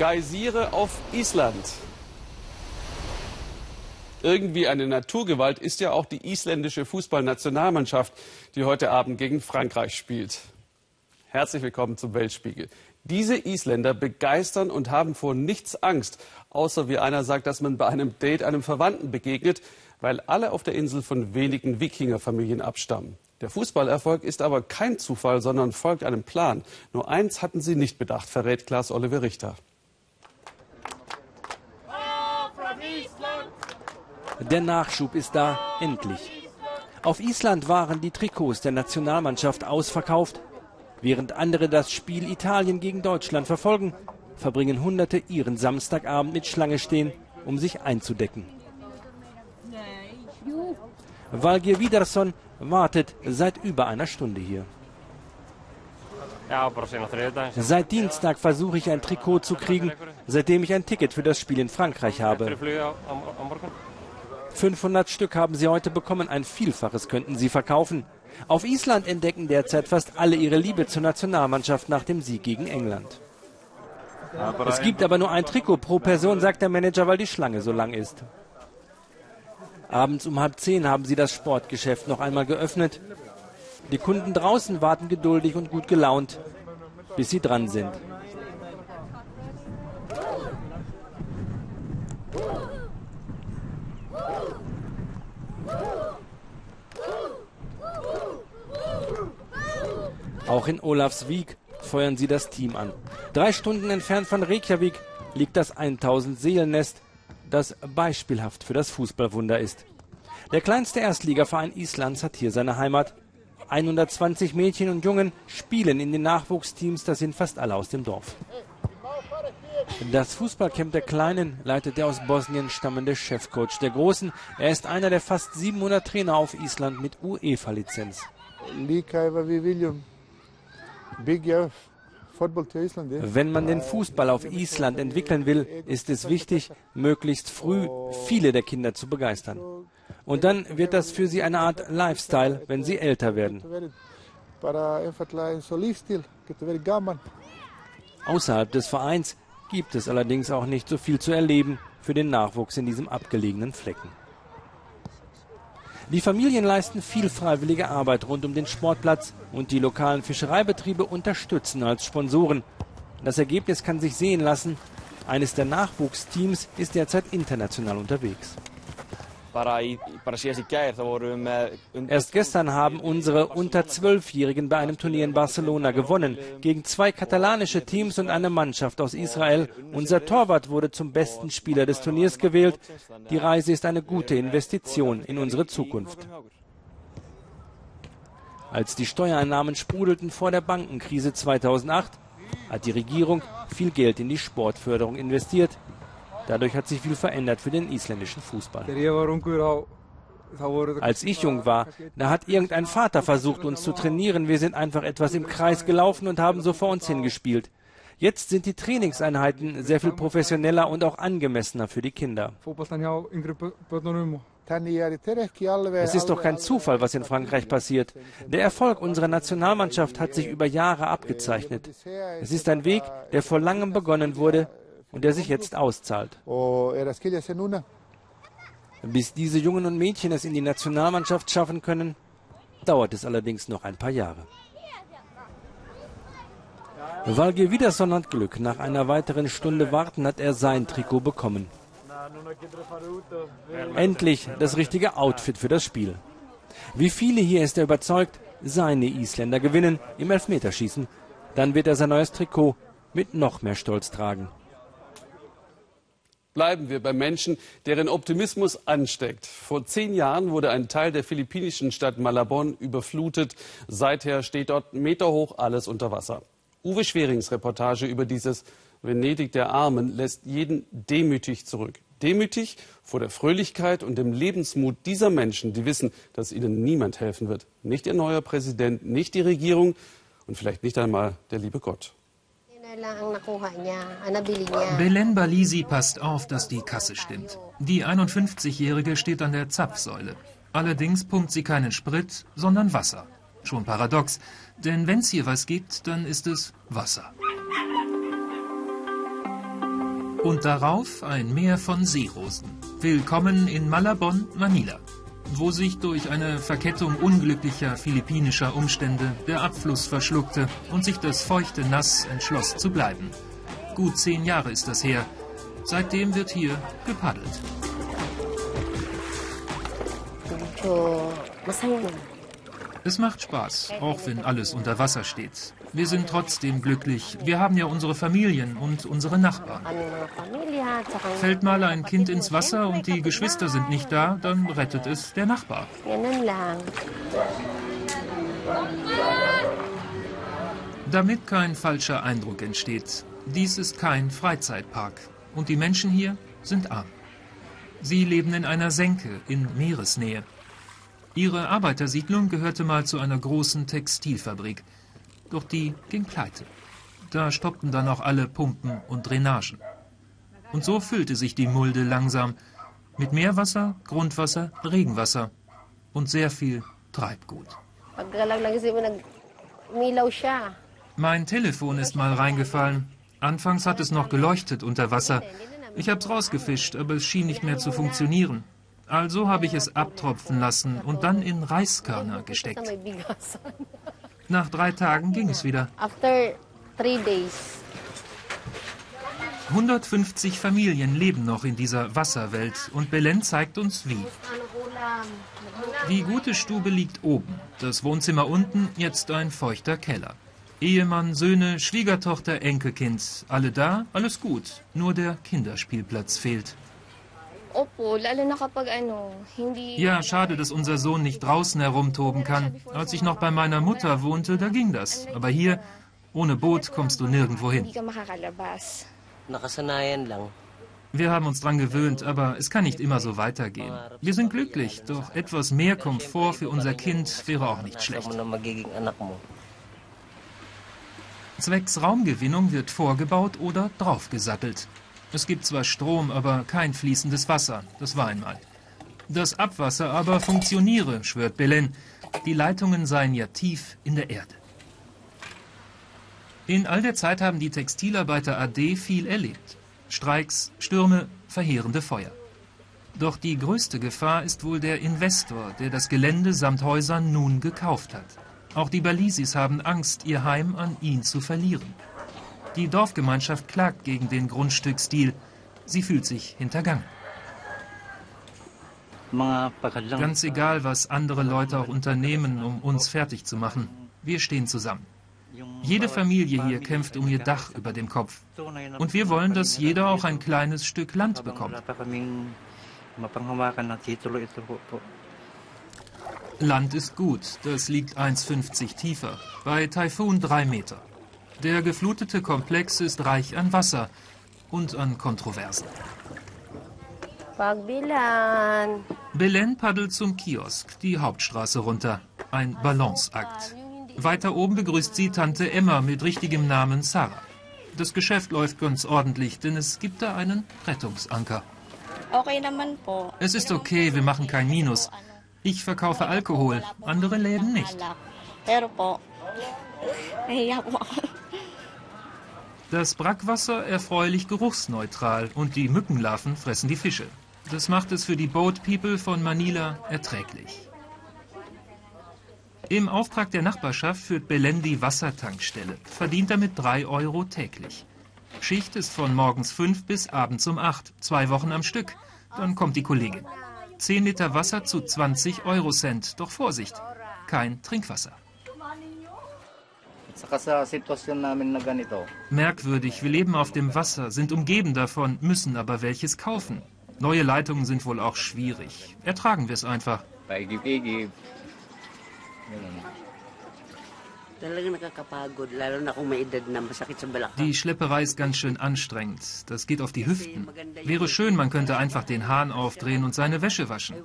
Geysire auf Island. Irgendwie eine Naturgewalt ist ja auch die isländische Fußballnationalmannschaft, die heute Abend gegen Frankreich spielt. Herzlich willkommen zum Weltspiegel. Diese Isländer begeistern und haben vor nichts Angst, außer wie einer sagt, dass man bei einem Date einem Verwandten begegnet, weil alle auf der Insel von wenigen Wikingerfamilien abstammen. Der Fußballerfolg ist aber kein Zufall, sondern folgt einem Plan. Nur eins hatten sie nicht bedacht, verrät Klaas Oliver Richter. Der Nachschub ist da, endlich. Auf Island waren die Trikots der Nationalmannschaft ausverkauft. Während andere das Spiel Italien gegen Deutschland verfolgen, verbringen Hunderte ihren Samstagabend mit Schlange stehen, um sich einzudecken. Valgir Wiederson wartet seit über einer Stunde hier. Seit Dienstag versuche ich ein Trikot zu kriegen, seitdem ich ein Ticket für das Spiel in Frankreich habe. 500 Stück haben sie heute bekommen, ein Vielfaches könnten sie verkaufen. Auf Island entdecken derzeit fast alle ihre Liebe zur Nationalmannschaft nach dem Sieg gegen England. Es gibt aber nur ein Trikot pro Person, sagt der Manager, weil die Schlange so lang ist. Abends um halb zehn haben sie das Sportgeschäft noch einmal geöffnet. Die Kunden draußen warten geduldig und gut gelaunt, bis sie dran sind. Auch in Olafsvik feuern sie das Team an. Drei Stunden entfernt von Reykjavik liegt das 1000 Seelennest, das beispielhaft für das Fußballwunder ist. Der kleinste Erstligaverein Islands hat hier seine Heimat. 120 Mädchen und Jungen spielen in den Nachwuchsteams, das sind fast alle aus dem Dorf. Das Fußballcamp der Kleinen leitet der aus Bosnien stammende Chefcoach der Großen. Er ist einer der fast 700 Trainer auf Island mit UEFA-Lizenz. Wenn man den Fußball auf Island entwickeln will, ist es wichtig, möglichst früh viele der Kinder zu begeistern. Und dann wird das für sie eine Art Lifestyle, wenn sie älter werden. Außerhalb des Vereins gibt es allerdings auch nicht so viel zu erleben für den Nachwuchs in diesem abgelegenen Flecken. Die Familien leisten viel freiwillige Arbeit rund um den Sportplatz und die lokalen Fischereibetriebe unterstützen als Sponsoren. Das Ergebnis kann sich sehen lassen. Eines der Nachwuchsteams ist derzeit international unterwegs. Erst gestern haben unsere unter Zwölfjährigen bei einem Turnier in Barcelona gewonnen. Gegen zwei katalanische Teams und eine Mannschaft aus Israel. Unser Torwart wurde zum besten Spieler des Turniers gewählt. Die Reise ist eine gute Investition in unsere Zukunft. Als die Steuereinnahmen sprudelten vor der Bankenkrise 2008, hat die Regierung viel Geld in die Sportförderung investiert. Dadurch hat sich viel verändert für den isländischen Fußball. Als ich jung war, da hat irgendein Vater versucht, uns zu trainieren. Wir sind einfach etwas im Kreis gelaufen und haben so vor uns hingespielt. Jetzt sind die Trainingseinheiten sehr viel professioneller und auch angemessener für die Kinder. Es ist doch kein Zufall, was in Frankreich passiert. Der Erfolg unserer Nationalmannschaft hat sich über Jahre abgezeichnet. Es ist ein Weg, der vor langem begonnen wurde und der sich jetzt auszahlt. Bis diese Jungen und Mädchen es in die Nationalmannschaft schaffen können, dauert es allerdings noch ein paar Jahre. Valge Wiederson hat Glück. Nach einer weiteren Stunde Warten hat er sein Trikot bekommen. Endlich das richtige Outfit für das Spiel. Wie viele hier ist er überzeugt, seine Isländer gewinnen im Elfmeterschießen. Dann wird er sein neues Trikot mit noch mehr Stolz tragen. Bleiben wir bei Menschen, deren Optimismus ansteckt. Vor zehn Jahren wurde ein Teil der philippinischen Stadt Malabon überflutet. Seither steht dort meterhoch alles unter Wasser. Uwe Schwerings Reportage über dieses Venedig der Armen lässt jeden demütig zurück. Demütig vor der Fröhlichkeit und dem Lebensmut dieser Menschen, die wissen, dass ihnen niemand helfen wird. Nicht ihr neuer Präsident, nicht die Regierung und vielleicht nicht einmal der liebe Gott. Belen Balisi passt auf, dass die Kasse stimmt. Die 51-Jährige steht an der Zapfsäule. Allerdings pumpt sie keinen Sprit, sondern Wasser. Schon paradox, denn wenn's hier was gibt, dann ist es Wasser. Und darauf ein Meer von Seerosen. Willkommen in Malabon, Manila, wo sich durch eine Verkettung unglücklicher philippinischer Umstände der Abfluss verschluckte und sich das feuchte Nass entschloss zu bleiben. Gut zehn Jahre ist das her. Seitdem wird hier gepaddelt. Es macht Spaß, auch wenn alles unter Wasser steht. Wir sind trotzdem glücklich. Wir haben ja unsere Familien und unsere Nachbarn. Fällt mal ein Kind ins Wasser und die Geschwister sind nicht da, dann rettet es der Nachbar. Damit kein falscher Eindruck entsteht, dies ist kein Freizeitpark und die Menschen hier sind arm. Sie leben in einer Senke in Meeresnähe. Ihre Arbeitersiedlung gehörte mal zu einer großen Textilfabrik. Doch die ging pleite. Da stoppten dann auch alle Pumpen und Drainagen. Und so füllte sich die Mulde langsam mit Meerwasser, Grundwasser, Regenwasser und sehr viel Treibgut. Mein Telefon ist mal reingefallen. Anfangs hat es noch geleuchtet unter Wasser. Ich hab's rausgefischt, aber es schien nicht mehr zu funktionieren. Also habe ich es abtropfen lassen und dann in Reiskörner gesteckt. Nach drei Tagen ging es wieder. 150 Familien leben noch in dieser Wasserwelt und Belen zeigt uns wie. Die gute Stube liegt oben, das Wohnzimmer unten, jetzt ein feuchter Keller. Ehemann, Söhne, Schwiegertochter, Enkelkind, alle da, alles gut. Nur der Kinderspielplatz fehlt. Ja, schade, dass unser Sohn nicht draußen herumtoben kann. Als ich noch bei meiner Mutter wohnte, da ging das. Aber hier, ohne Boot, kommst du nirgendwo hin. Wir haben uns dran gewöhnt, aber es kann nicht immer so weitergehen. Wir sind glücklich, doch etwas mehr Komfort für unser Kind wäre auch nicht schlecht. Zwecks Raumgewinnung wird vorgebaut oder draufgesattelt. Es gibt zwar Strom, aber kein fließendes Wasser. Das war einmal. Das Abwasser aber funktioniere, schwört Belen. Die Leitungen seien ja tief in der Erde. In all der Zeit haben die Textilarbeiter AD viel erlebt. Streiks, Stürme, verheerende Feuer. Doch die größte Gefahr ist wohl der Investor, der das Gelände samt Häusern nun gekauft hat. Auch die Balisis haben Angst, ihr Heim an ihn zu verlieren. Die Dorfgemeinschaft klagt gegen den Grundstücksstil. Sie fühlt sich hintergangen. Ganz egal, was andere Leute auch unternehmen, um uns fertig zu machen. Wir stehen zusammen. Jede Familie hier kämpft um ihr Dach über dem Kopf. Und wir wollen, dass jeder auch ein kleines Stück Land bekommt. Land ist gut, das liegt 1,50 tiefer, bei Taifun 3 Meter. Der geflutete Komplex ist reich an Wasser und an Kontroversen. Belen paddelt zum Kiosk, die Hauptstraße runter. Ein Balanceakt. Weiter oben begrüßt sie Tante Emma mit richtigem Namen Sarah. Das Geschäft läuft ganz ordentlich, denn es gibt da einen Rettungsanker. Es ist okay, wir machen kein Minus. Ich verkaufe Alkohol, andere Läden nicht. Das Brackwasser erfreulich geruchsneutral und die Mückenlarven fressen die Fische. Das macht es für die Boat People von Manila erträglich. Im Auftrag der Nachbarschaft führt Belen die Wassertankstelle, verdient damit 3 Euro täglich. Schicht ist von morgens 5 bis abends um 8, zwei Wochen am Stück. Dann kommt die Kollegin. 10 Liter Wasser zu 20 Euro Cent. Doch Vorsicht, kein Trinkwasser. Merkwürdig, wir leben auf dem Wasser, sind umgeben davon, müssen aber welches kaufen. Neue Leitungen sind wohl auch schwierig. Ertragen wir es einfach. Die Schlepperei ist ganz schön anstrengend. Das geht auf die Hüften. Wäre schön, man könnte einfach den Hahn aufdrehen und seine Wäsche waschen.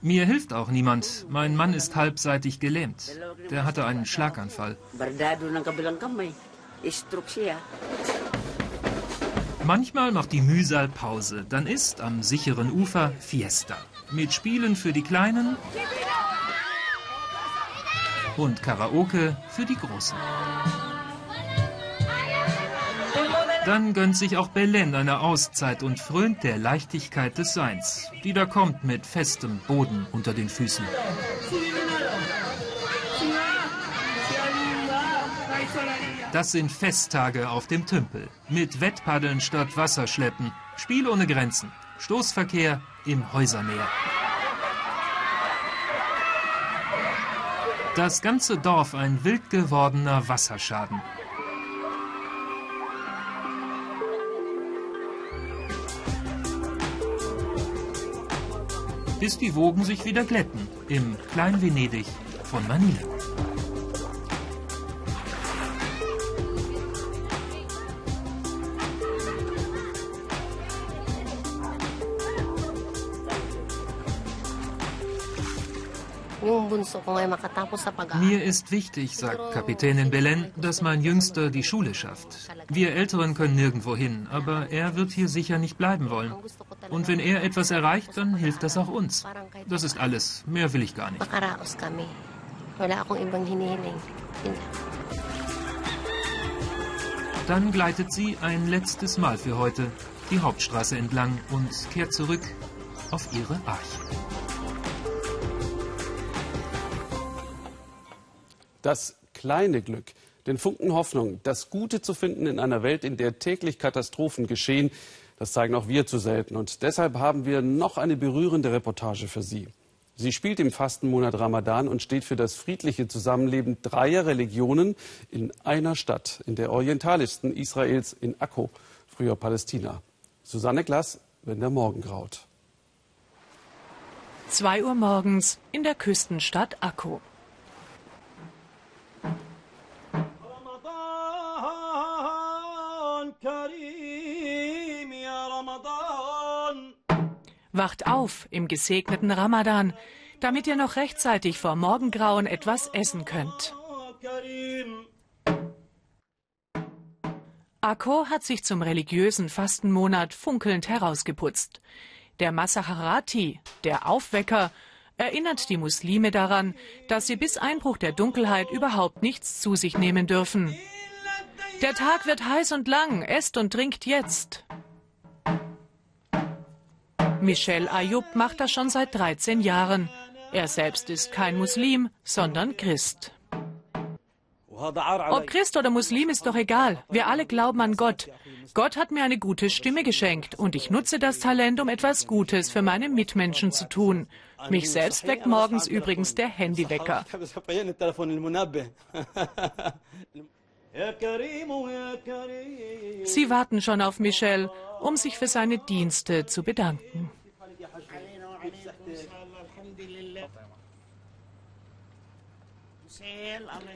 Mir hilft auch niemand. Mein Mann ist halbseitig gelähmt. Der hatte einen Schlaganfall. Manchmal macht die Mühsal Pause. Dann ist am sicheren Ufer Fiesta. Mit Spielen für die Kleinen und Karaoke für die Großen. Dann gönnt sich auch Belen eine Auszeit und frönt der Leichtigkeit des Seins, die da kommt mit festem Boden unter den Füßen. Das sind Festtage auf dem Tümpel. Mit Wettpaddeln statt Wasserschleppen. Spiel ohne Grenzen. Stoßverkehr im Häusermeer. Das ganze Dorf ein wild gewordener Wasserschaden. bis die Wogen sich wieder glätten im Klein-Venedig von Manila. Mir ist wichtig, sagt Kapitänin Belen, dass mein Jüngster die Schule schafft. Wir Älteren können nirgendwo hin, aber er wird hier sicher nicht bleiben wollen. Und wenn er etwas erreicht, dann hilft das auch uns. Das ist alles. Mehr will ich gar nicht. Dann gleitet sie ein letztes Mal für heute die Hauptstraße entlang und kehrt zurück auf ihre Arche. Das kleine Glück, den Funken Hoffnung, das Gute zu finden in einer Welt, in der täglich Katastrophen geschehen, das zeigen auch wir zu selten. Und deshalb haben wir noch eine berührende Reportage für Sie. Sie spielt im Fastenmonat Ramadan und steht für das friedliche Zusammenleben dreier Religionen in einer Stadt, in der orientalischsten Israels, in Akko, früher Palästina. Susanne Glass, wenn der Morgen graut. Zwei Uhr morgens in der Küstenstadt Akko. Wacht auf im gesegneten Ramadan, damit ihr noch rechtzeitig vor Morgengrauen etwas essen könnt. Akko hat sich zum religiösen Fastenmonat funkelnd herausgeputzt. Der Masaharati, der Aufwecker, erinnert die Muslime daran, dass sie bis Einbruch der Dunkelheit überhaupt nichts zu sich nehmen dürfen. Der Tag wird heiß und lang, esst und trinkt jetzt. Michel Ayub macht das schon seit 13 Jahren. Er selbst ist kein Muslim, sondern Christ. Ob Christ oder Muslim ist doch egal. Wir alle glauben an Gott. Gott hat mir eine gute Stimme geschenkt und ich nutze das Talent, um etwas Gutes für meine Mitmenschen zu tun. Mich selbst weckt morgens übrigens der Handywecker. Sie warten schon auf Michel, um sich für seine Dienste zu bedanken.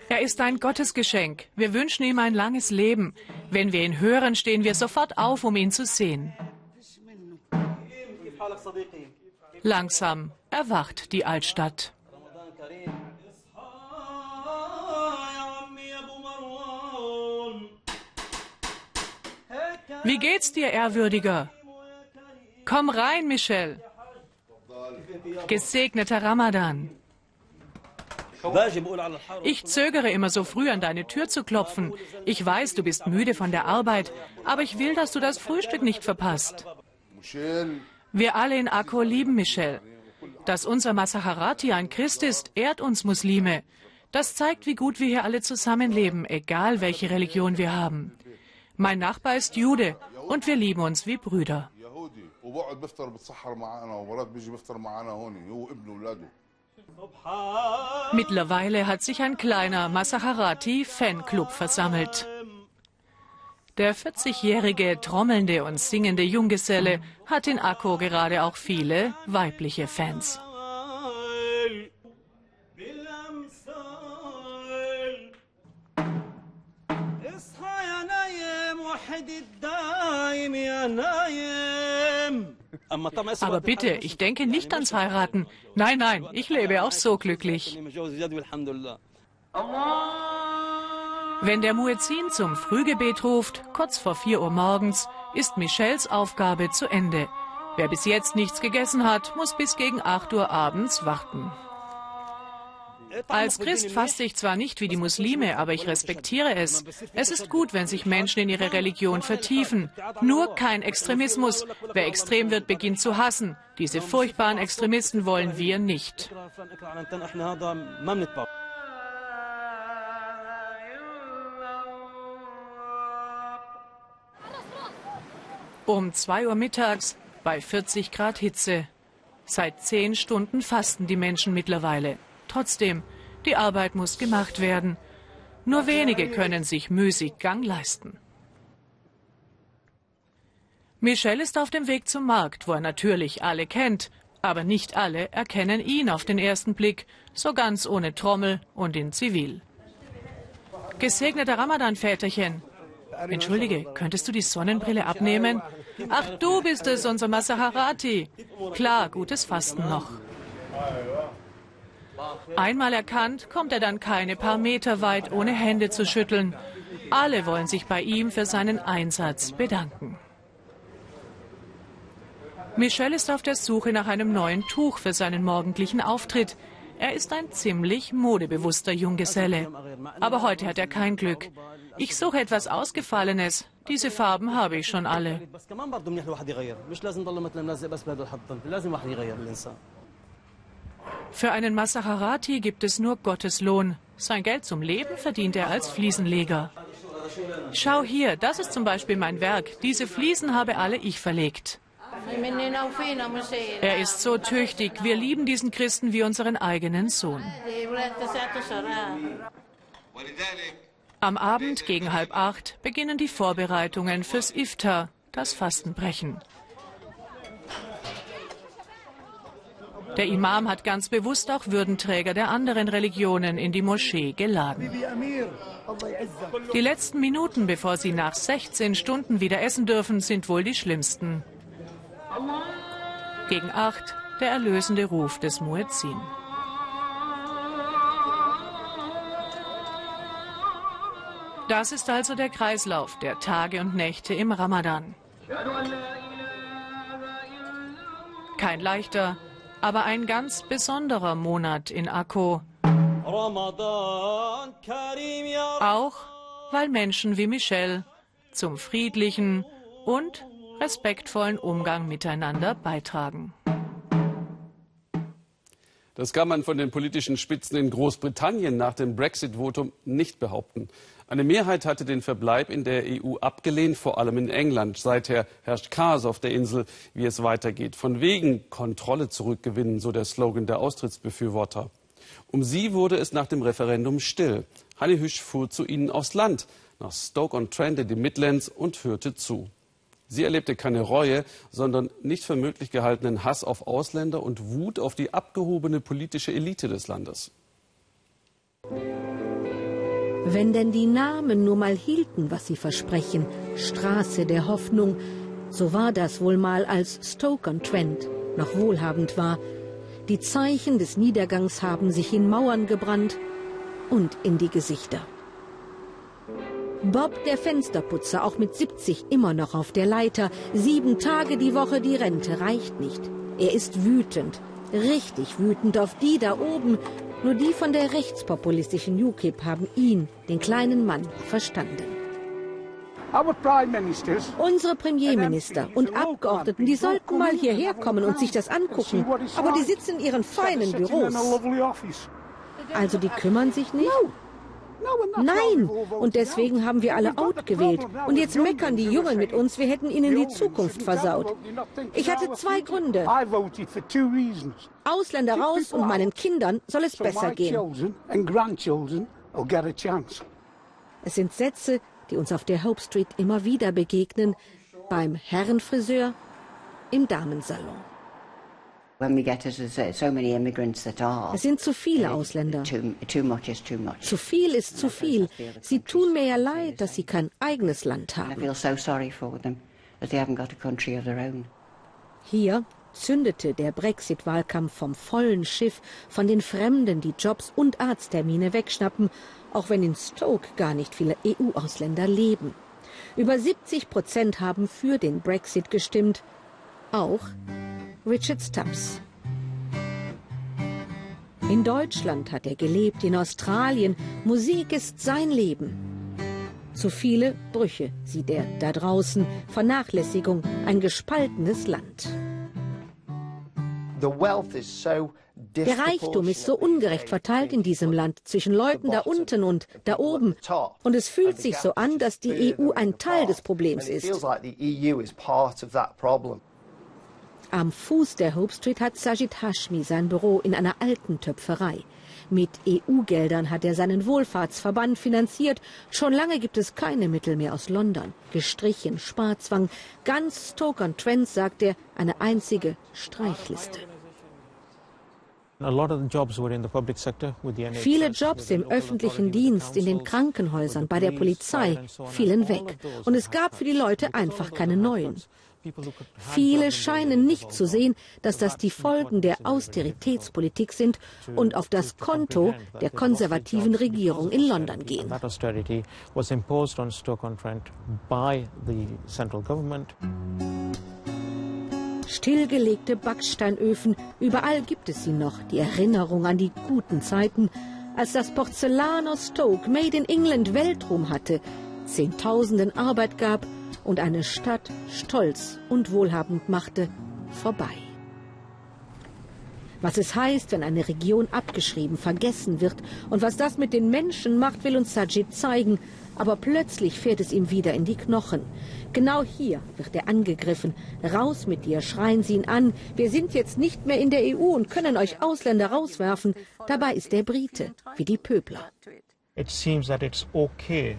Er ist ein Gottesgeschenk. Wir wünschen ihm ein langes Leben. Wenn wir ihn hören, stehen wir sofort auf, um ihn zu sehen. Langsam erwacht die Altstadt. Wie geht's dir, Ehrwürdiger? Komm rein, Michel. Gesegneter Ramadan. Ich zögere immer so früh an deine Tür zu klopfen. Ich weiß, du bist müde von der Arbeit, aber ich will, dass du das Frühstück nicht verpasst. Wir alle in Akko lieben Michel. Dass unser Masaharati ein Christ ist, ehrt uns Muslime. Das zeigt, wie gut wir hier alle zusammenleben, egal welche Religion wir haben. Mein Nachbar ist Jude und wir lieben uns wie Brüder. Mittlerweile hat sich ein kleiner Masaharati-Fanclub versammelt. Der 40-jährige trommelnde und singende Junggeselle hat in Akko gerade auch viele weibliche Fans. Aber bitte, ich denke nicht ans Heiraten. Nein, nein, ich lebe auch so glücklich. Wenn der Muezzin zum Frühgebet ruft, kurz vor 4 Uhr morgens, ist Michels Aufgabe zu Ende. Wer bis jetzt nichts gegessen hat, muss bis gegen 8 Uhr abends warten. Als Christ faste ich zwar nicht wie die Muslime, aber ich respektiere es. Es ist gut, wenn sich Menschen in ihre Religion vertiefen. Nur kein Extremismus. Wer extrem wird, beginnt zu hassen. Diese furchtbaren Extremisten wollen wir nicht. Um zwei Uhr mittags bei 40 Grad Hitze. Seit zehn Stunden fasten die Menschen mittlerweile. Trotzdem, die Arbeit muss gemacht werden. Nur wenige können sich müßig Gang leisten. Michel ist auf dem Weg zum Markt, wo er natürlich alle kennt. Aber nicht alle erkennen ihn auf den ersten Blick, so ganz ohne Trommel und in Zivil. Gesegneter Ramadan-Väterchen. Entschuldige, könntest du die Sonnenbrille abnehmen? Ach, du bist es, unser Masaharati. Klar, gutes Fasten noch. Einmal erkannt, kommt er dann keine paar Meter weit, ohne Hände zu schütteln. Alle wollen sich bei ihm für seinen Einsatz bedanken. Michel ist auf der Suche nach einem neuen Tuch für seinen morgendlichen Auftritt. Er ist ein ziemlich modebewusster Junggeselle. Aber heute hat er kein Glück. Ich suche etwas Ausgefallenes. Diese Farben habe ich schon alle. Für einen Masaharati gibt es nur Gottes Lohn. Sein Geld zum Leben verdient er als Fliesenleger. Schau hier, das ist zum Beispiel mein Werk. Diese Fliesen habe alle ich verlegt. Er ist so tüchtig. Wir lieben diesen Christen wie unseren eigenen Sohn. Am Abend gegen halb acht beginnen die Vorbereitungen fürs Iftar, das Fastenbrechen. Der Imam hat ganz bewusst auch Würdenträger der anderen Religionen in die Moschee geladen. Die letzten Minuten, bevor sie nach 16 Stunden wieder essen dürfen, sind wohl die schlimmsten. Gegen acht der erlösende Ruf des Muezzin. Das ist also der Kreislauf der Tage und Nächte im Ramadan. Kein leichter, aber ein ganz besonderer Monat in Akko. Auch weil Menschen wie Michelle zum friedlichen und respektvollen Umgang miteinander beitragen. Das kann man von den politischen Spitzen in Großbritannien nach dem Brexit-Votum nicht behaupten. Eine Mehrheit hatte den Verbleib in der EU abgelehnt, vor allem in England. Seither herrscht Chaos auf der Insel, wie es weitergeht. Von wegen Kontrolle zurückgewinnen, so der Slogan der Austrittsbefürworter. Um sie wurde es nach dem Referendum still. Hanni Hüsch fuhr zu ihnen aufs Land, nach Stoke-on-Trent in die Midlands und hörte zu. Sie erlebte keine Reue, sondern nicht für möglich gehaltenen Hass auf Ausländer und Wut auf die abgehobene politische Elite des Landes. Wenn denn die Namen nur mal hielten, was sie versprechen, Straße der Hoffnung, so war das wohl mal als Stoke-on-Trent noch wohlhabend war. Die Zeichen des Niedergangs haben sich in Mauern gebrannt und in die Gesichter. Bob, der Fensterputzer, auch mit 70 immer noch auf der Leiter. Sieben Tage die Woche die Rente reicht nicht. Er ist wütend, richtig wütend auf die da oben. Nur die von der rechtspopulistischen UKIP haben ihn, den kleinen Mann, verstanden. Unsere Premierminister und Abgeordneten, die sollten mal hierher kommen und sich das angucken. Aber die sitzen in ihren feinen Büros. Also die kümmern sich nicht? Nein! Und deswegen haben wir alle out gewählt. Und jetzt meckern die Jungen mit uns, wir hätten ihnen die Zukunft versaut. Ich hatte zwei Gründe. Ausländer raus und meinen Kindern soll es besser gehen. Es sind Sätze, die uns auf der Hope Street immer wieder begegnen. Beim Herrenfriseur, im Damensalon. Es sind zu viele Ausländer. Zu viel ist zu viel. Sie tun mir ja leid, dass sie kein eigenes Land haben. Hier zündete der Brexit-Wahlkampf vom vollen Schiff, von den Fremden, die Jobs und Arzttermine wegschnappen, auch wenn in Stoke gar nicht viele EU-Ausländer leben. Über 70 Prozent haben für den Brexit gestimmt. Auch Richard Stubbs. In Deutschland hat er gelebt, in Australien. Musik ist sein Leben. Zu viele Brüche sieht er da draußen. Vernachlässigung, ein gespaltenes Land. Der Reichtum ist so ungerecht verteilt in diesem Land zwischen Leuten da unten und da oben. Und es fühlt sich so an, dass die EU ein Teil des Problems ist. Am Fuß der Hope Street hat Sajid Hashmi sein Büro in einer alten Töpferei. Mit EU-Geldern hat er seinen Wohlfahrtsverband finanziert. Schon lange gibt es keine Mittel mehr aus London. Gestrichen, Sparzwang, ganz Stoke-on-Trent, sagt er, eine einzige Streichliste. Viele Jobs im öffentlichen Dienst, in den Krankenhäusern, bei der Polizei fielen weg. Und es gab für die Leute einfach keine neuen. Viele scheinen nicht zu sehen, dass das die Folgen der Austeritätspolitik sind und auf das Konto der konservativen Regierung in London gehen. Stillgelegte Backsteinöfen, überall gibt es sie noch, die Erinnerung an die guten Zeiten, als das Porzellan aus Stoke Made in England Weltruhm hatte, Zehntausenden Arbeit gab und eine Stadt stolz und wohlhabend machte, vorbei. Was es heißt, wenn eine Region abgeschrieben, vergessen wird und was das mit den Menschen macht, will uns Sajid zeigen, aber plötzlich fährt es ihm wieder in die Knochen. Genau hier wird er angegriffen. Raus mit dir, schreien sie ihn an. Wir sind jetzt nicht mehr in der EU und können euch Ausländer rauswerfen. Dabei ist er Brite, wie die Pöbler.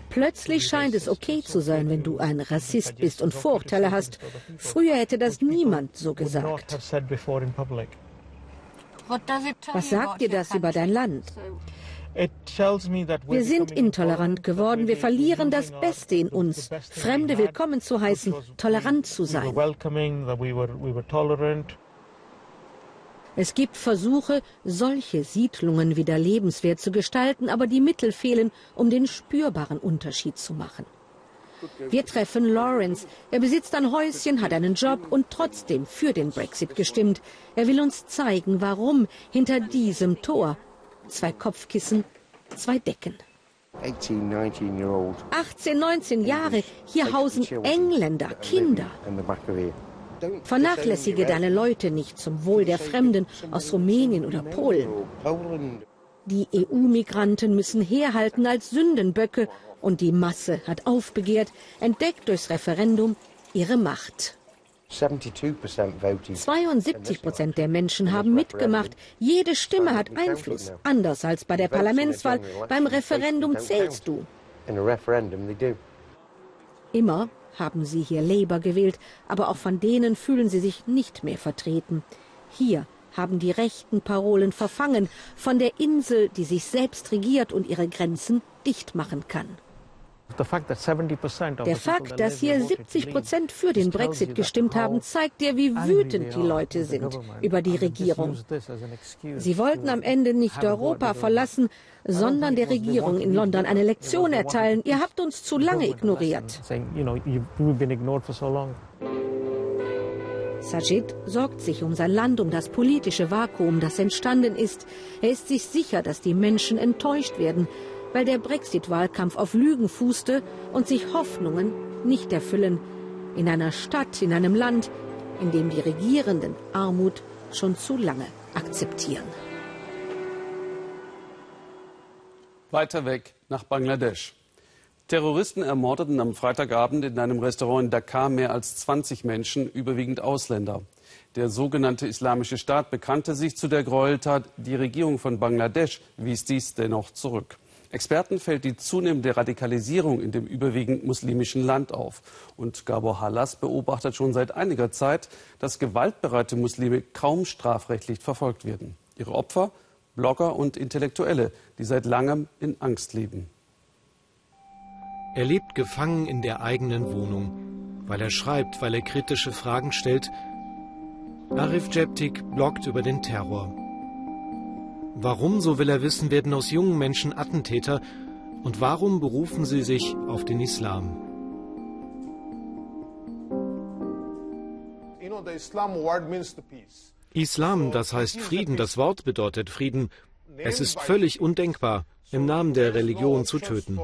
Plötzlich scheint es okay zu sein, wenn du ein Rassist bist und Vorurteile hast. Früher hätte das niemand so gesagt. Was sagt dir das über dein Land? Wir sind intolerant geworden. Wir verlieren das Beste in uns. Fremde willkommen zu heißen, tolerant zu sein. Es gibt Versuche, solche Siedlungen wieder lebenswert zu gestalten, aber die Mittel fehlen, um den spürbaren Unterschied zu machen. Wir treffen Lawrence. Er besitzt ein Häuschen, hat einen Job und trotzdem für den Brexit gestimmt. Er will uns zeigen, warum hinter diesem Tor zwei Kopfkissen, zwei Decken. 18, 19 Jahre, hier hausen Engländer, Kinder. Vernachlässige deine Leute nicht zum Wohl der Fremden aus Rumänien oder Polen. Die EU-Migranten müssen herhalten als Sündenböcke und die Masse hat aufbegehrt, entdeckt durchs Referendum ihre Macht. 72 Prozent der Menschen haben mitgemacht. Jede Stimme hat Einfluss. Anders als bei der Parlamentswahl. Beim Referendum zählst du. Immer haben sie hier Labour gewählt, aber auch von denen fühlen sie sich nicht mehr vertreten. Hier haben die rechten Parolen verfangen von der Insel, die sich selbst regiert und ihre Grenzen dicht machen kann. Der Fakt, dass hier 70 Prozent für den Brexit gestimmt haben, zeigt dir, wie wütend die Leute sind über die Regierung. Sie wollten am Ende nicht Europa verlassen, sondern der Regierung in London eine Lektion erteilen. Ihr habt uns zu lange ignoriert. Sajid sorgt sich um sein Land, um das politische Vakuum, das entstanden ist. Er ist sich sicher, dass die Menschen enttäuscht werden, weil der Brexit-Wahlkampf auf Lügen fußte und sich Hoffnungen nicht erfüllen. In einer Stadt, in einem Land, in dem die Regierenden Armut schon zu lange akzeptieren. Weiter weg nach Bangladesch. Terroristen ermordeten am Freitagabend in einem Restaurant in Dakar mehr als 20 Menschen, überwiegend Ausländer. Der sogenannte Islamische Staat bekannte sich zu der Gräueltat. Die Regierung von Bangladesch wies dies dennoch zurück. Experten fällt die zunehmende Radikalisierung in dem überwiegend muslimischen Land auf. Und Gabor Hallas beobachtet schon seit einiger Zeit, dass gewaltbereite Muslime kaum strafrechtlich verfolgt werden. Ihre Opfer Blogger und Intellektuelle, die seit langem in Angst leben. Er lebt gefangen in der eigenen Wohnung, weil er schreibt, weil er kritische Fragen stellt. Arif Jeptik bloggt über den Terror. Warum, so will er wissen, werden aus jungen Menschen Attentäter und warum berufen sie sich auf den Islam? Islam, das heißt Frieden, das Wort bedeutet Frieden. Es ist völlig undenkbar, im Namen der Religion zu töten.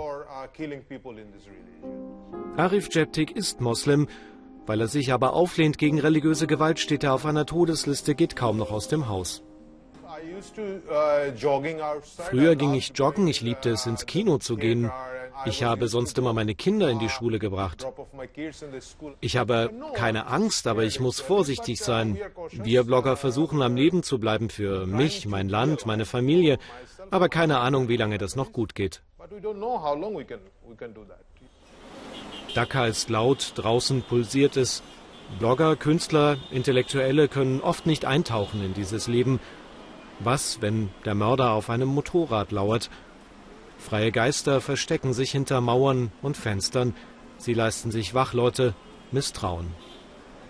Arif Jeptik ist Moslem, weil er sich aber auflehnt gegen religiöse Gewalt, steht er auf einer Todesliste, geht kaum noch aus dem Haus. Früher ging ich joggen, ich liebte es, ins Kino zu gehen. Ich habe sonst immer meine Kinder in die Schule gebracht. Ich habe keine Angst, aber ich muss vorsichtig sein. Wir Blogger versuchen am Leben zu bleiben für mich, mein Land, meine Familie, aber keine Ahnung, wie lange das noch gut geht. Dhaka ist laut, draußen pulsiert es. Blogger, Künstler, Intellektuelle können oft nicht eintauchen in dieses Leben. Was, wenn der Mörder auf einem Motorrad lauert? Freie Geister verstecken sich hinter Mauern und Fenstern. Sie leisten sich Wachleute, Misstrauen.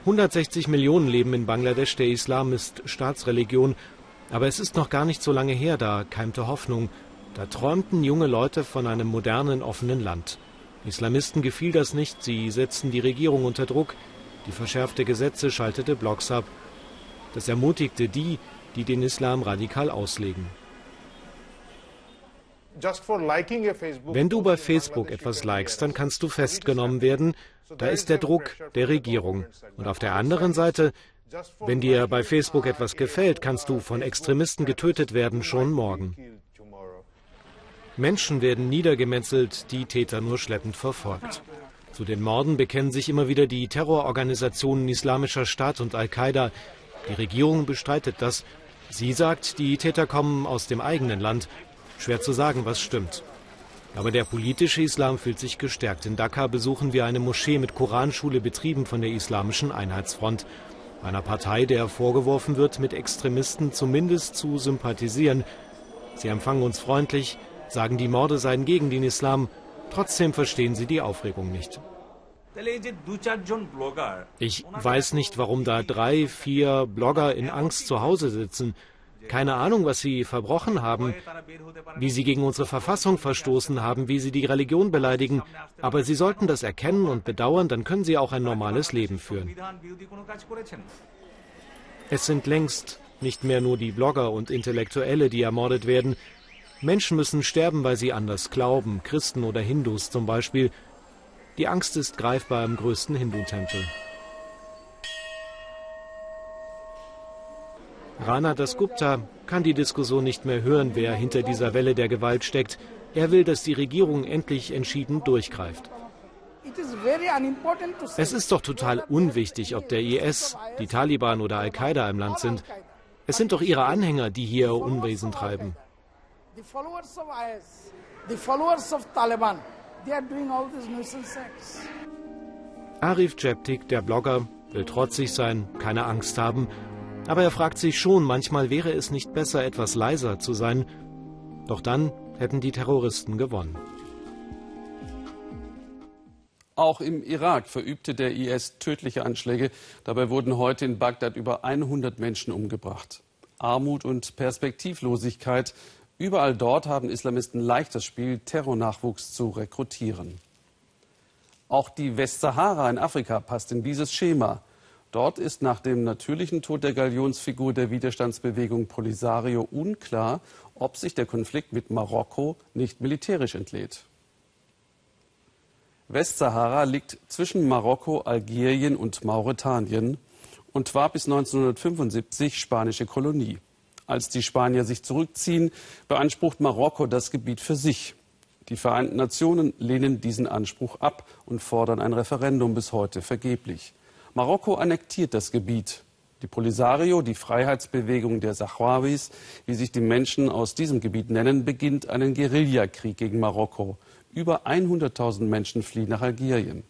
160 Millionen leben in Bangladesch. Der Islam ist Staatsreligion. Aber es ist noch gar nicht so lange her, da keimte Hoffnung. Da träumten junge Leute von einem modernen, offenen Land. Islamisten gefiel das nicht, sie setzten die Regierung unter Druck, die verschärfte Gesetze schaltete Blocks ab. Das ermutigte die, die den Islam radikal auslegen. Wenn du bei Facebook etwas likest, dann kannst du festgenommen werden. Da ist der Druck der Regierung. Und auf der anderen Seite, wenn dir bei Facebook etwas gefällt, kannst du von Extremisten getötet werden, schon morgen. Menschen werden niedergemetzelt, die Täter nur schleppend verfolgt. Zu den Morden bekennen sich immer wieder die Terrororganisationen Islamischer Staat und Al-Qaida. Die Regierung bestreitet das. Sie sagt, die Täter kommen aus dem eigenen Land. Schwer zu sagen, was stimmt. Aber der politische Islam fühlt sich gestärkt. In Dhaka besuchen wir eine Moschee mit Koranschule betrieben von der Islamischen Einheitsfront. Einer Partei, der vorgeworfen wird, mit Extremisten zumindest zu sympathisieren. Sie empfangen uns freundlich, sagen, die Morde seien gegen den Islam. Trotzdem verstehen sie die Aufregung nicht. Ich weiß nicht, warum da drei, vier Blogger in Angst zu Hause sitzen. Keine Ahnung, was sie verbrochen haben, wie sie gegen unsere Verfassung verstoßen haben, wie sie die Religion beleidigen. Aber sie sollten das erkennen und bedauern, dann können sie auch ein normales Leben führen. Es sind längst nicht mehr nur die Blogger und Intellektuelle, die ermordet werden. Menschen müssen sterben, weil sie anders glauben, Christen oder Hindus zum Beispiel. Die Angst ist greifbar im größten Hindu-Tempel. Rana Dasgupta kann die Diskussion nicht mehr hören, wer hinter dieser Welle der Gewalt steckt. Er will, dass die Regierung endlich entschieden durchgreift. Es ist doch total unwichtig, ob der IS, die Taliban oder Al-Qaida im Land sind. Es sind doch ihre Anhänger, die hier Unwesen treiben the followers of IS, the followers of Taliban, Arif Jeptik, der Blogger, will trotzig sein, keine Angst haben, aber er fragt sich schon, manchmal wäre es nicht besser, etwas leiser zu sein. Doch dann hätten die Terroristen gewonnen. Auch im Irak verübte der IS tödliche Anschläge. Dabei wurden heute in Bagdad über 100 Menschen umgebracht. Armut und Perspektivlosigkeit Überall dort haben Islamisten leicht das Spiel, Terrornachwuchs zu rekrutieren. Auch die Westsahara in Afrika passt in dieses Schema. Dort ist nach dem natürlichen Tod der Galionsfigur der Widerstandsbewegung Polisario unklar, ob sich der Konflikt mit Marokko nicht militärisch entlädt. Westsahara liegt zwischen Marokko, Algerien und Mauretanien und war bis 1975 spanische Kolonie. Als die Spanier sich zurückziehen, beansprucht Marokko das Gebiet für sich. Die Vereinten Nationen lehnen diesen Anspruch ab und fordern ein Referendum bis heute vergeblich. Marokko annektiert das Gebiet. Die Polisario, die Freiheitsbewegung der Sahrawis, wie sich die Menschen aus diesem Gebiet nennen, beginnt einen Guerillakrieg gegen Marokko. Über 100.000 Menschen fliehen nach Algerien.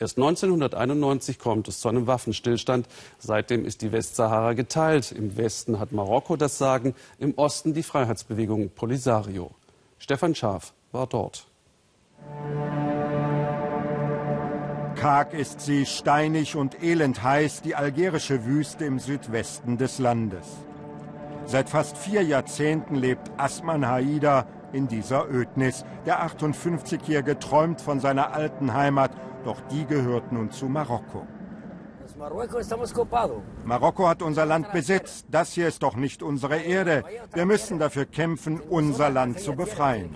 Erst 1991 kommt es zu einem Waffenstillstand. Seitdem ist die Westsahara geteilt. Im Westen hat Marokko das Sagen, im Osten die Freiheitsbewegung Polisario. Stefan Schaaf war dort. Karg ist sie, steinig und elend heiß, die algerische Wüste im Südwesten des Landes. Seit fast vier Jahrzehnten lebt Asman Haida in dieser Ödnis. Der 58-Jährige träumt von seiner alten Heimat doch die gehört nun zu Marokko. Marokko hat unser Land besetzt. Das hier ist doch nicht unsere Erde. Wir müssen dafür kämpfen, unser Land zu befreien.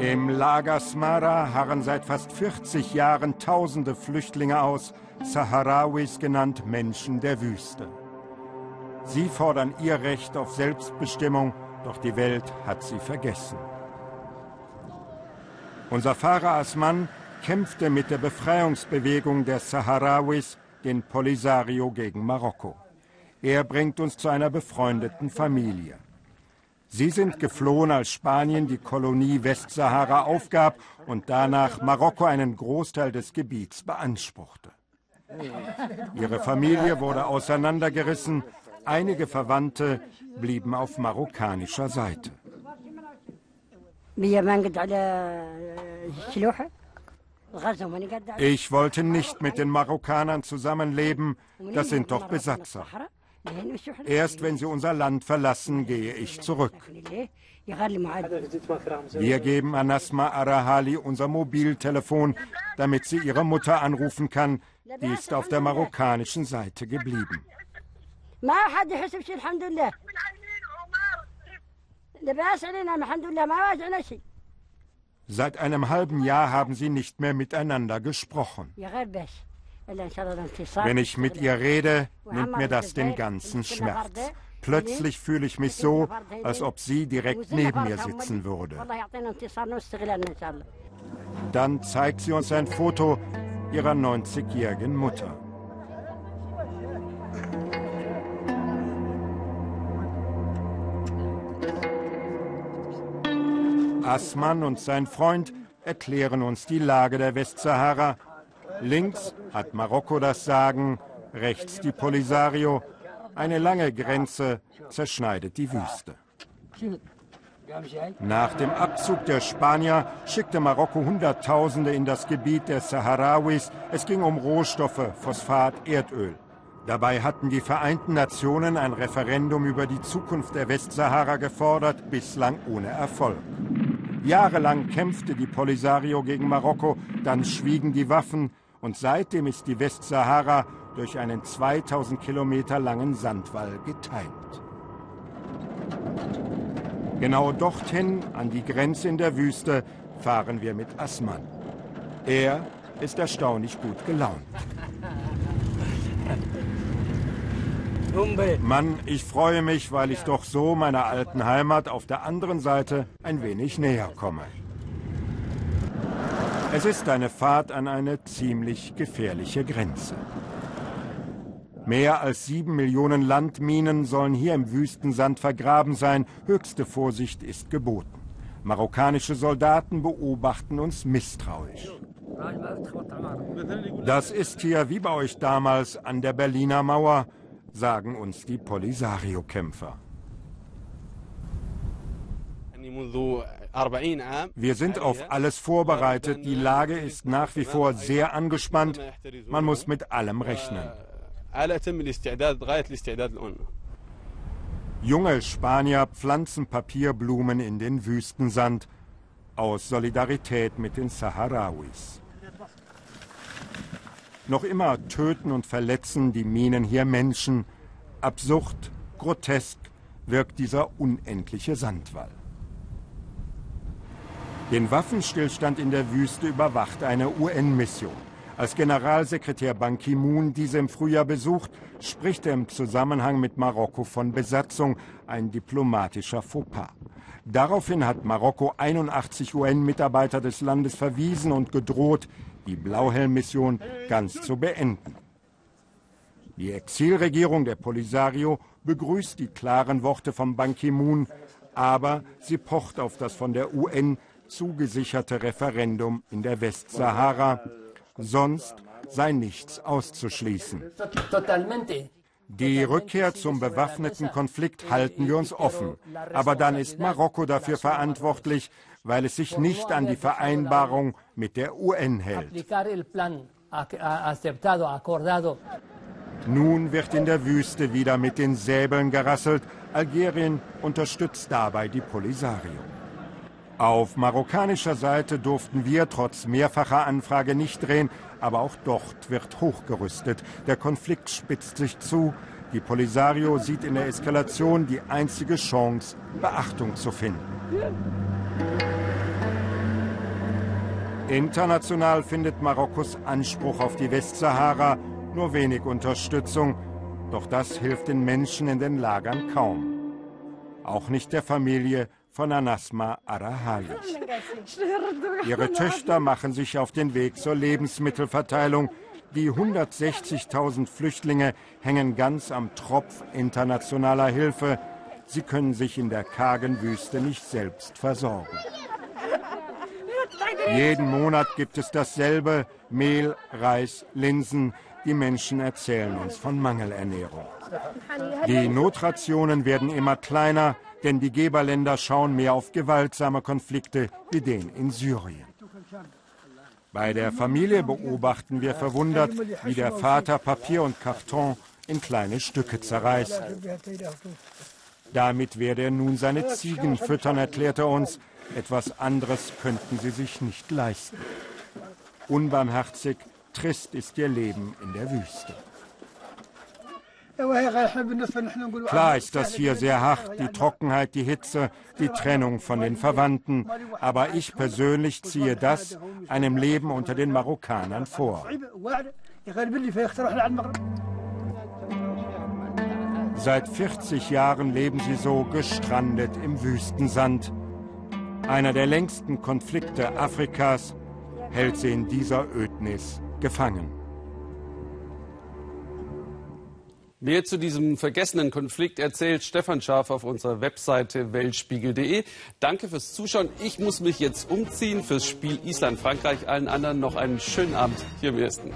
Im Lager Smara harren seit fast 40 Jahren tausende Flüchtlinge aus, Saharawis genannt Menschen der Wüste. Sie fordern ihr Recht auf Selbstbestimmung, doch die Welt hat sie vergessen. Unser Fahrer Asman kämpfte mit der Befreiungsbewegung der Saharawis, den Polisario, gegen Marokko. Er bringt uns zu einer befreundeten Familie. Sie sind geflohen, als Spanien die Kolonie Westsahara aufgab und danach Marokko einen Großteil des Gebiets beanspruchte. Ihre Familie wurde auseinandergerissen, einige Verwandte blieben auf marokkanischer Seite. Ich wollte nicht mit den Marokkanern zusammenleben, das sind doch Besatzer. Erst wenn sie unser Land verlassen, gehe ich zurück. Wir geben Anasma Arahali unser Mobiltelefon, damit sie ihre Mutter anrufen kann. Die ist auf der marokkanischen Seite geblieben. Seit einem halben Jahr haben sie nicht mehr miteinander gesprochen. Wenn ich mit ihr rede, nimmt mir das den ganzen Schmerz. Plötzlich fühle ich mich so, als ob sie direkt neben mir sitzen würde. Dann zeigt sie uns ein Foto ihrer 90-jährigen Mutter. Asman und sein Freund erklären uns die Lage der Westsahara Links hat Marokko das Sagen, rechts die Polisario. Eine lange Grenze zerschneidet die Wüste. Nach dem Abzug der Spanier schickte Marokko Hunderttausende in das Gebiet der Saharawis. Es ging um Rohstoffe, Phosphat, Erdöl. Dabei hatten die Vereinten Nationen ein Referendum über die Zukunft der Westsahara gefordert, bislang ohne Erfolg. Jahrelang kämpfte die Polisario gegen Marokko, dann schwiegen die Waffen, und seitdem ist die Westsahara durch einen 2000 Kilometer langen Sandwall geteilt. Genau dorthin, an die Grenze in der Wüste, fahren wir mit Asman. Er ist erstaunlich gut gelaunt. Mann, ich freue mich, weil ich doch so meiner alten Heimat auf der anderen Seite ein wenig näher komme. Es ist eine Fahrt an eine ziemlich gefährliche Grenze. Mehr als sieben Millionen Landminen sollen hier im Wüstensand vergraben sein. Höchste Vorsicht ist geboten. Marokkanische Soldaten beobachten uns misstrauisch. Das ist hier wie bei euch damals an der Berliner Mauer, sagen uns die Polisario-Kämpfer. Wir sind auf alles vorbereitet. Die Lage ist nach wie vor sehr angespannt. Man muss mit allem rechnen. Junge Spanier pflanzen Papierblumen in den Wüstensand aus Solidarität mit den Saharawis. Noch immer töten und verletzen die Minen hier Menschen. Absurd, grotesk wirkt dieser unendliche Sandwall. Den Waffenstillstand in der Wüste überwacht eine UN-Mission. Als Generalsekretär Ban Ki-moon diese im Frühjahr besucht, spricht er im Zusammenhang mit Marokko von Besatzung, ein diplomatischer Fauxpas. Daraufhin hat Marokko 81 UN-Mitarbeiter des Landes verwiesen und gedroht, die Blauhelm-Mission ganz zu beenden. Die Exilregierung der Polisario begrüßt die klaren Worte von Ban Ki-moon, aber sie pocht auf das von der UN zugesicherte Referendum in der Westsahara. Sonst sei nichts auszuschließen. Die Rückkehr zum bewaffneten Konflikt halten wir uns offen. Aber dann ist Marokko dafür verantwortlich, weil es sich nicht an die Vereinbarung mit der UN hält. Nun wird in der Wüste wieder mit den Säbeln gerasselt. Algerien unterstützt dabei die Polisario. Auf marokkanischer Seite durften wir trotz mehrfacher Anfrage nicht drehen, aber auch dort wird hochgerüstet. Der Konflikt spitzt sich zu. Die Polisario sieht in der Eskalation die einzige Chance, Beachtung zu finden. International findet Marokkos Anspruch auf die Westsahara nur wenig Unterstützung. Doch das hilft den Menschen in den Lagern kaum. Auch nicht der Familie von Anasma Arahali. Ihre Töchter machen sich auf den Weg zur Lebensmittelverteilung. Die 160.000 Flüchtlinge hängen ganz am Tropf internationaler Hilfe. Sie können sich in der kargen Wüste nicht selbst versorgen. Jeden Monat gibt es dasselbe, Mehl, Reis, Linsen. Die Menschen erzählen uns von Mangelernährung. Die Notrationen werden immer kleiner, denn die Geberländer schauen mehr auf gewaltsame Konflikte wie den in Syrien. Bei der Familie beobachten wir verwundert, wie der Vater Papier und Karton in kleine Stücke zerreißt. Damit werde er nun seine Ziegen füttern, erklärt er uns. Etwas anderes könnten sie sich nicht leisten. Unbarmherzig, trist ist ihr Leben in der Wüste. Klar ist das hier sehr hart, die Trockenheit, die Hitze, die Trennung von den Verwandten. Aber ich persönlich ziehe das einem Leben unter den Marokkanern vor. Seit 40 Jahren leben sie so gestrandet im Wüstensand. Einer der längsten Konflikte Afrikas hält sie in dieser Ödnis gefangen. Mehr zu diesem vergessenen Konflikt erzählt Stefan Scharf auf unserer Webseite weltspiegel.de. Danke fürs Zuschauen. Ich muss mich jetzt umziehen fürs Spiel Island-Frankreich. Allen anderen noch einen schönen Abend hier im Ersten.